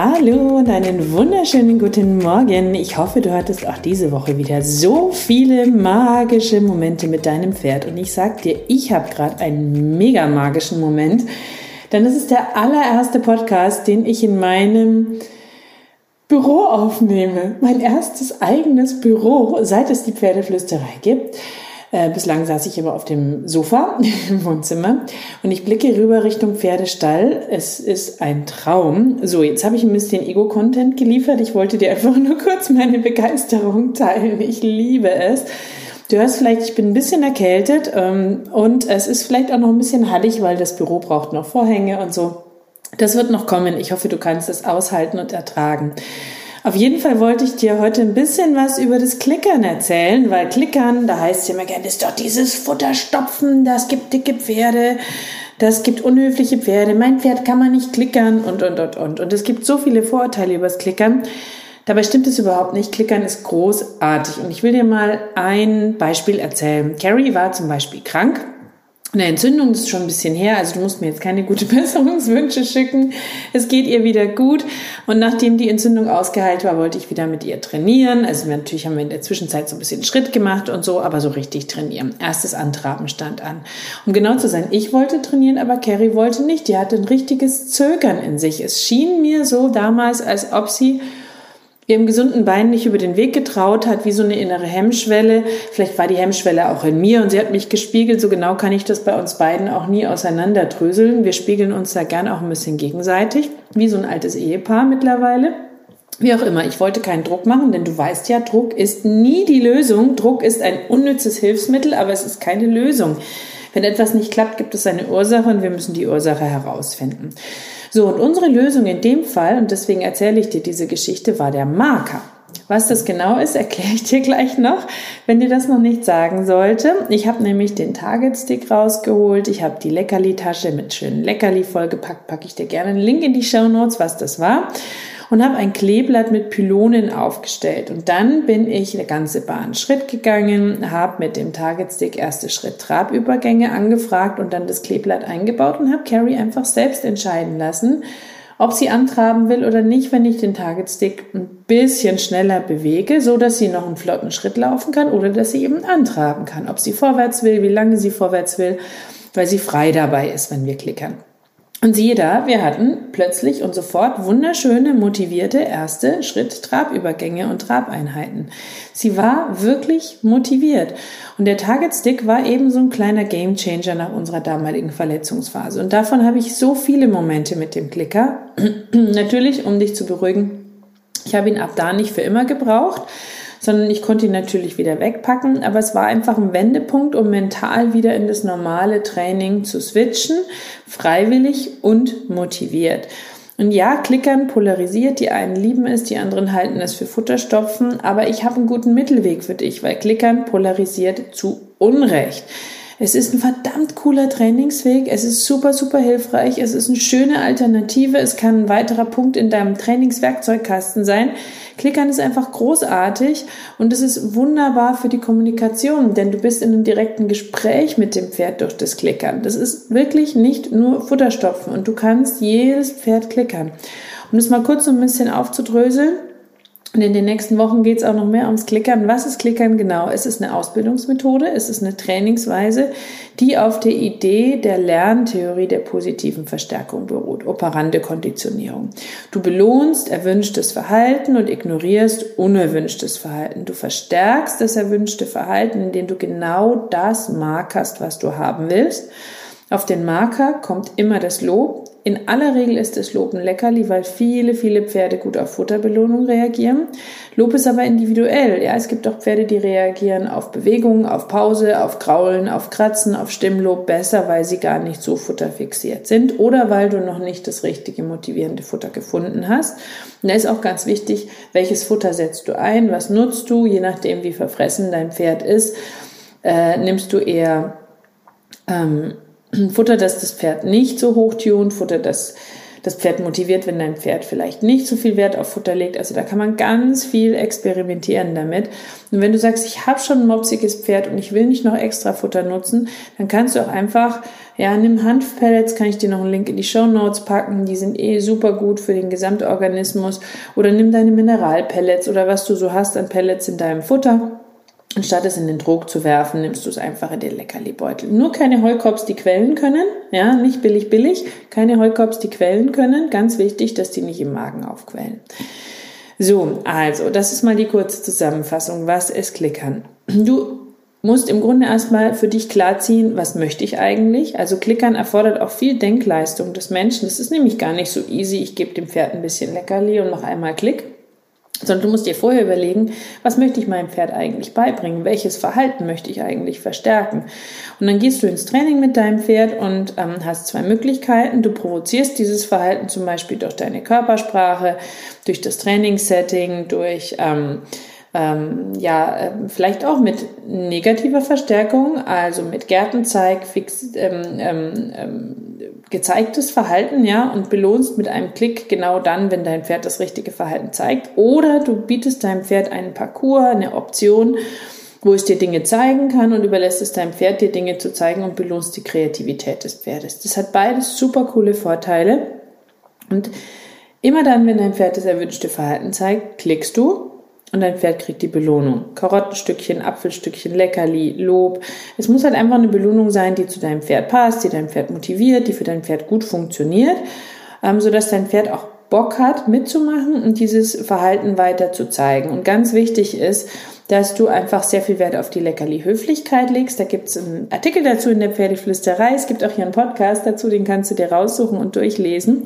Hallo und einen wunderschönen guten Morgen. Ich hoffe, du hattest auch diese Woche wieder so viele magische Momente mit deinem Pferd. Und ich sag dir, ich habe gerade einen mega magischen Moment, denn es ist der allererste Podcast, den ich in meinem Büro aufnehme. Mein erstes eigenes Büro, seit es die Pferdeflüsterei gibt. Äh, bislang saß ich immer auf dem Sofa im Wohnzimmer und ich blicke rüber Richtung Pferdestall. Es ist ein Traum. So, jetzt habe ich ein bisschen Ego-Content geliefert. Ich wollte dir einfach nur kurz meine Begeisterung teilen. Ich liebe es. Du hörst vielleicht, ich bin ein bisschen erkältet ähm, und es ist vielleicht auch noch ein bisschen hallig, weil das Büro braucht noch Vorhänge und so. Das wird noch kommen. Ich hoffe, du kannst es aushalten und ertragen. Auf jeden Fall wollte ich dir heute ein bisschen was über das Klickern erzählen, weil Klickern, da heißt es immer gerne, ist doch dieses Futterstopfen, das gibt dicke Pferde, das gibt unhöfliche Pferde, mein Pferd kann man nicht klickern und, und, und, und. Und es gibt so viele Vorurteile über das Klickern. Dabei stimmt es überhaupt nicht. Klickern ist großartig. Und ich will dir mal ein Beispiel erzählen. Carrie war zum Beispiel krank eine Entzündung ist schon ein bisschen her, also du musst mir jetzt keine gute Besserungswünsche schicken. Es geht ihr wieder gut. Und nachdem die Entzündung ausgeheilt war, wollte ich wieder mit ihr trainieren. Also natürlich haben wir in der Zwischenzeit so ein bisschen Schritt gemacht und so, aber so richtig trainieren. Erstes Antraben stand an. Um genau zu sein, ich wollte trainieren, aber Carrie wollte nicht. Die hatte ein richtiges Zögern in sich. Es schien mir so damals, als ob sie ihrem gesunden Bein nicht über den Weg getraut hat, wie so eine innere Hemmschwelle. Vielleicht war die Hemmschwelle auch in mir und sie hat mich gespiegelt. So genau kann ich das bei uns beiden auch nie auseinanderdröseln. Wir spiegeln uns da gern auch ein bisschen gegenseitig, wie so ein altes Ehepaar mittlerweile. Wie auch immer, ich wollte keinen Druck machen, denn du weißt ja, Druck ist nie die Lösung. Druck ist ein unnützes Hilfsmittel, aber es ist keine Lösung. Wenn etwas nicht klappt, gibt es eine Ursache und wir müssen die Ursache herausfinden. So, und unsere Lösung in dem Fall, und deswegen erzähle ich dir diese Geschichte, war der Marker. Was das genau ist, erkläre ich dir gleich noch, wenn dir das noch nicht sagen sollte. Ich habe nämlich den Target Stick rausgeholt. Ich habe die Leckerli-Tasche mit schönen Leckerli vollgepackt. Packe ich dir gerne einen Link in die Show Notes, was das war und habe ein Kleeblatt mit Pylonen aufgestellt. Und dann bin ich eine ganze Bahn Schritt gegangen, habe mit dem Target Stick erste Schritt Trabübergänge angefragt und dann das Kleeblatt eingebaut und habe Carrie einfach selbst entscheiden lassen, ob sie antraben will oder nicht, wenn ich den Target Stick ein bisschen schneller bewege, so dass sie noch einen flotten Schritt laufen kann oder dass sie eben antraben kann, ob sie vorwärts will, wie lange sie vorwärts will, weil sie frei dabei ist, wenn wir klickern. Und siehe da, wir hatten plötzlich und sofort wunderschöne, motivierte erste Schritt-Trabübergänge und Trabeinheiten. Sie war wirklich motiviert. Und der Target Stick war eben so ein kleiner Gamechanger nach unserer damaligen Verletzungsphase. Und davon habe ich so viele Momente mit dem Klicker. Natürlich, um dich zu beruhigen, ich habe ihn ab da nicht für immer gebraucht sondern ich konnte ihn natürlich wieder wegpacken, aber es war einfach ein Wendepunkt, um mental wieder in das normale Training zu switchen, freiwillig und motiviert. Und ja, Klickern polarisiert, die einen lieben es, die anderen halten es für Futterstopfen, aber ich habe einen guten Mittelweg für dich, weil Klickern polarisiert zu Unrecht. Es ist ein verdammt cooler Trainingsweg. Es ist super, super hilfreich. Es ist eine schöne Alternative. Es kann ein weiterer Punkt in deinem Trainingswerkzeugkasten sein. Klickern ist einfach großartig und es ist wunderbar für die Kommunikation, denn du bist in einem direkten Gespräch mit dem Pferd durch das Klickern. Das ist wirklich nicht nur Futterstopfen und du kannst jedes Pferd klickern. Um es mal kurz so ein bisschen aufzudröseln, und in den nächsten Wochen geht es auch noch mehr ums Klickern. Was ist Klickern genau? Es ist eine Ausbildungsmethode, es ist eine Trainingsweise, die auf der Idee der Lerntheorie der positiven Verstärkung beruht, operante Konditionierung. Du belohnst erwünschtes Verhalten und ignorierst unerwünschtes Verhalten. Du verstärkst das erwünschte Verhalten, indem du genau das markerst, was du haben willst Auf den Marker kommt immer das Lob. In aller Regel ist das Lob ein Leckerli, weil viele, viele Pferde gut auf Futterbelohnung reagieren. Lob ist aber individuell. Ja, es gibt auch Pferde, die reagieren auf Bewegung, auf Pause, auf Kraulen, auf Kratzen, auf Stimmlob besser, weil sie gar nicht so futterfixiert sind oder weil du noch nicht das richtige motivierende Futter gefunden hast. Und da ist auch ganz wichtig, welches Futter setzt du ein, was nutzt du, je nachdem, wie verfressen dein Pferd ist. Äh, nimmst du eher ähm, Futter, das das Pferd nicht so hoch tunt, Futter, das das Pferd motiviert, wenn dein Pferd vielleicht nicht so viel Wert auf Futter legt. Also da kann man ganz viel experimentieren damit. Und wenn du sagst, ich habe schon ein mopsiges Pferd und ich will nicht noch extra Futter nutzen, dann kannst du auch einfach, ja, nimm Hanfpellets, kann ich dir noch einen Link in die Show Notes packen, die sind eh super gut für den Gesamtorganismus. Oder nimm deine Mineralpellets oder was du so hast an Pellets in deinem Futter Anstatt es in den Trog zu werfen, nimmst du es einfach in den Leckerli-Beutel. Nur keine Heukops, die quellen können. Ja, nicht billig, billig. Keine Heukops, die quellen können. Ganz wichtig, dass die nicht im Magen aufquellen. So, also, das ist mal die kurze Zusammenfassung. Was ist Klickern? Du musst im Grunde erstmal für dich klarziehen, was möchte ich eigentlich? Also Klickern erfordert auch viel Denkleistung des Menschen. Das ist nämlich gar nicht so easy. Ich gebe dem Pferd ein bisschen Leckerli und noch einmal Klick sondern du musst dir vorher überlegen, was möchte ich meinem Pferd eigentlich beibringen? Welches Verhalten möchte ich eigentlich verstärken? Und dann gehst du ins Training mit deinem Pferd und ähm, hast zwei Möglichkeiten. Du provozierst dieses Verhalten zum Beispiel durch deine Körpersprache, durch das Trainingssetting, durch ähm, ähm, ja, äh, vielleicht auch mit negativer Verstärkung, also mit Gärtenzeig, fix, ähm, ähm, ähm, gezeigtes Verhalten, ja, und belohnst mit einem Klick genau dann, wenn dein Pferd das richtige Verhalten zeigt. Oder du bietest deinem Pferd einen Parcours, eine Option, wo es dir Dinge zeigen kann und überlässt es deinem Pferd, dir Dinge zu zeigen und belohnst die Kreativität des Pferdes. Das hat beides super coole Vorteile. Und immer dann, wenn dein Pferd das erwünschte Verhalten zeigt, klickst du und dein Pferd kriegt die Belohnung. Karottenstückchen, Apfelstückchen, Leckerli, Lob. Es muss halt einfach eine Belohnung sein, die zu deinem Pferd passt, die dein Pferd motiviert, die für dein Pferd gut funktioniert, ähm, sodass dein Pferd auch Bock hat, mitzumachen und dieses Verhalten weiter zu zeigen. Und ganz wichtig ist, dass du einfach sehr viel Wert auf die Leckerli-Höflichkeit legst. Da gibt es einen Artikel dazu in der Pferdeflüsterei. Es gibt auch hier einen Podcast dazu, den kannst du dir raussuchen und durchlesen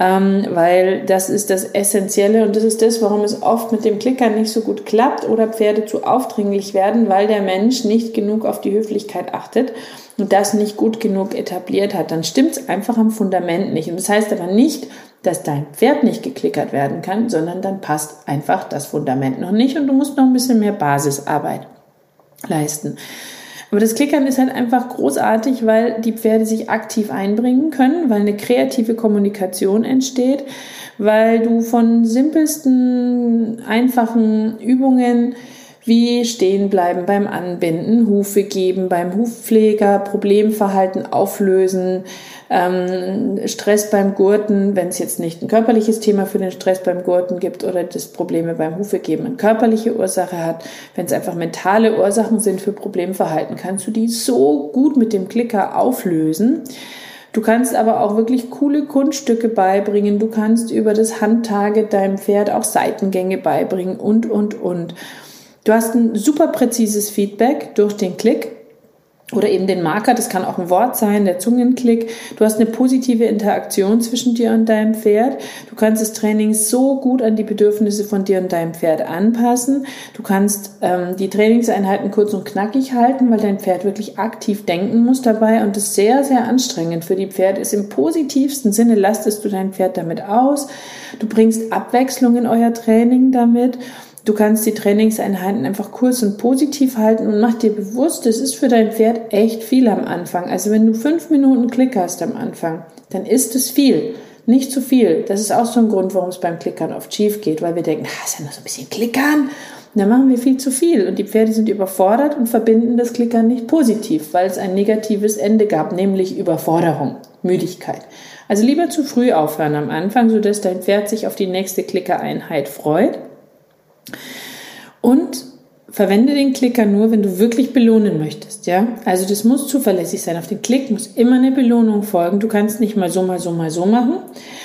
ähm, weil das ist das Essentielle und das ist das, warum es oft mit dem Klickern nicht so gut klappt oder Pferde zu aufdringlich werden, weil der Mensch nicht genug auf die Höflichkeit achtet und das nicht gut genug etabliert hat. Dann stimmt es einfach am Fundament nicht. Und das heißt aber nicht, dass dein Pferd nicht geklickert werden kann, sondern dann passt einfach das Fundament noch nicht und du musst noch ein bisschen mehr Basisarbeit leisten. Aber das Klickern ist halt einfach großartig, weil die Pferde sich aktiv einbringen können, weil eine kreative Kommunikation entsteht, weil du von simpelsten, einfachen Übungen wie stehen bleiben beim Anbinden, Hufe geben beim Hufpfleger, Problemverhalten auflösen, ähm, Stress beim Gurten, wenn es jetzt nicht ein körperliches Thema für den Stress beim Gurten gibt oder das Probleme beim Hufe geben eine körperliche Ursache hat, wenn es einfach mentale Ursachen sind für Problemverhalten, kannst du die so gut mit dem Klicker auflösen. Du kannst aber auch wirklich coole Kunststücke beibringen. Du kannst über das Handtage deinem Pferd auch Seitengänge beibringen und, und, und. Du hast ein super präzises Feedback durch den Klick oder eben den Marker, das kann auch ein Wort sein, der Zungenklick. Du hast eine positive Interaktion zwischen dir und deinem Pferd. Du kannst das Training so gut an die Bedürfnisse von dir und deinem Pferd anpassen. Du kannst ähm, die Trainingseinheiten kurz und knackig halten, weil dein Pferd wirklich aktiv denken muss dabei und das sehr, sehr anstrengend für die Pferde ist. Im positivsten Sinne lastest du dein Pferd damit aus. Du bringst Abwechslung in euer Training damit. Du kannst die Trainingseinheiten einfach kurz und positiv halten und mach dir bewusst, es ist für dein Pferd echt viel am Anfang. Also wenn du fünf Minuten Klick hast am Anfang, dann ist es viel. Nicht zu viel. Das ist auch so ein Grund, warum es beim Klickern oft schief geht, weil wir denken, ah, ist ja nur so ein bisschen Klickern. Und dann machen wir viel zu viel und die Pferde sind überfordert und verbinden das Klickern nicht positiv, weil es ein negatives Ende gab, nämlich Überforderung, Müdigkeit. Also lieber zu früh aufhören am Anfang, sodass dein Pferd sich auf die nächste Klickereinheit freut und verwende den Klicker nur, wenn du wirklich belohnen möchtest, ja? Also das muss zuverlässig sein. Auf den Klick muss immer eine Belohnung folgen. Du kannst nicht mal so, mal so, mal so machen,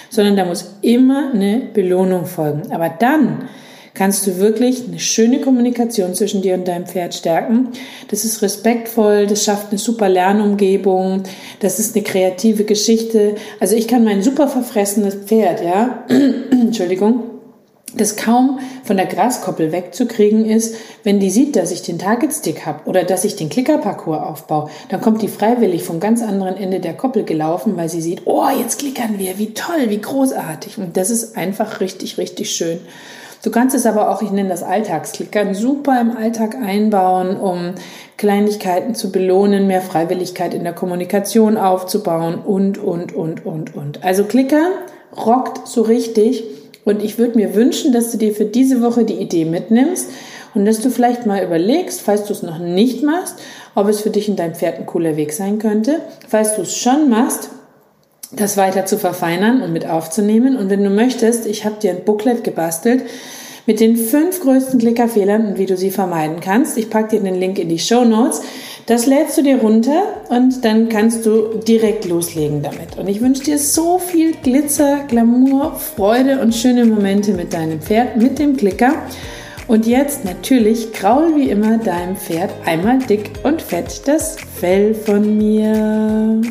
sondern da muss immer eine Belohnung folgen. Aber dann kannst du wirklich eine schöne Kommunikation zwischen dir und deinem Pferd stärken. Das ist respektvoll, das schafft eine super Lernumgebung, das ist eine kreative Geschichte. Also ich kann mein super verfressenes Pferd, ja, Entschuldigung, das kaum von der Graskoppel wegzukriegen ist, wenn die sieht, dass ich den Target-Stick habe oder dass ich den Klickerparcours aufbaue, dann kommt die freiwillig vom ganz anderen Ende der Koppel gelaufen, weil sie sieht, oh, jetzt klickern wir, wie toll, wie großartig. Und das ist einfach richtig, richtig schön. Du kannst es aber auch, ich nenne das Alltagsklickern, super im Alltag einbauen, um Kleinigkeiten zu belohnen, mehr Freiwilligkeit in der Kommunikation aufzubauen und, und, und, und, und. Also Klickern rockt so richtig und ich würde mir wünschen, dass du dir für diese Woche die Idee mitnimmst und dass du vielleicht mal überlegst, falls du es noch nicht machst, ob es für dich und dein Pferd ein cooler Weg sein könnte. Falls du es schon machst, das weiter zu verfeinern und mit aufzunehmen. Und wenn du möchtest, ich habe dir ein Booklet gebastelt mit den fünf größten Klickerfehlern und wie du sie vermeiden kannst. Ich packe dir den Link in die Show Notes. Das lädst du dir runter und dann kannst du direkt loslegen damit. Und ich wünsche dir so viel Glitzer, Glamour, Freude und schöne Momente mit deinem Pferd, mit dem Klicker. Und jetzt natürlich kraul wie immer deinem Pferd einmal dick und fett das Fell von mir.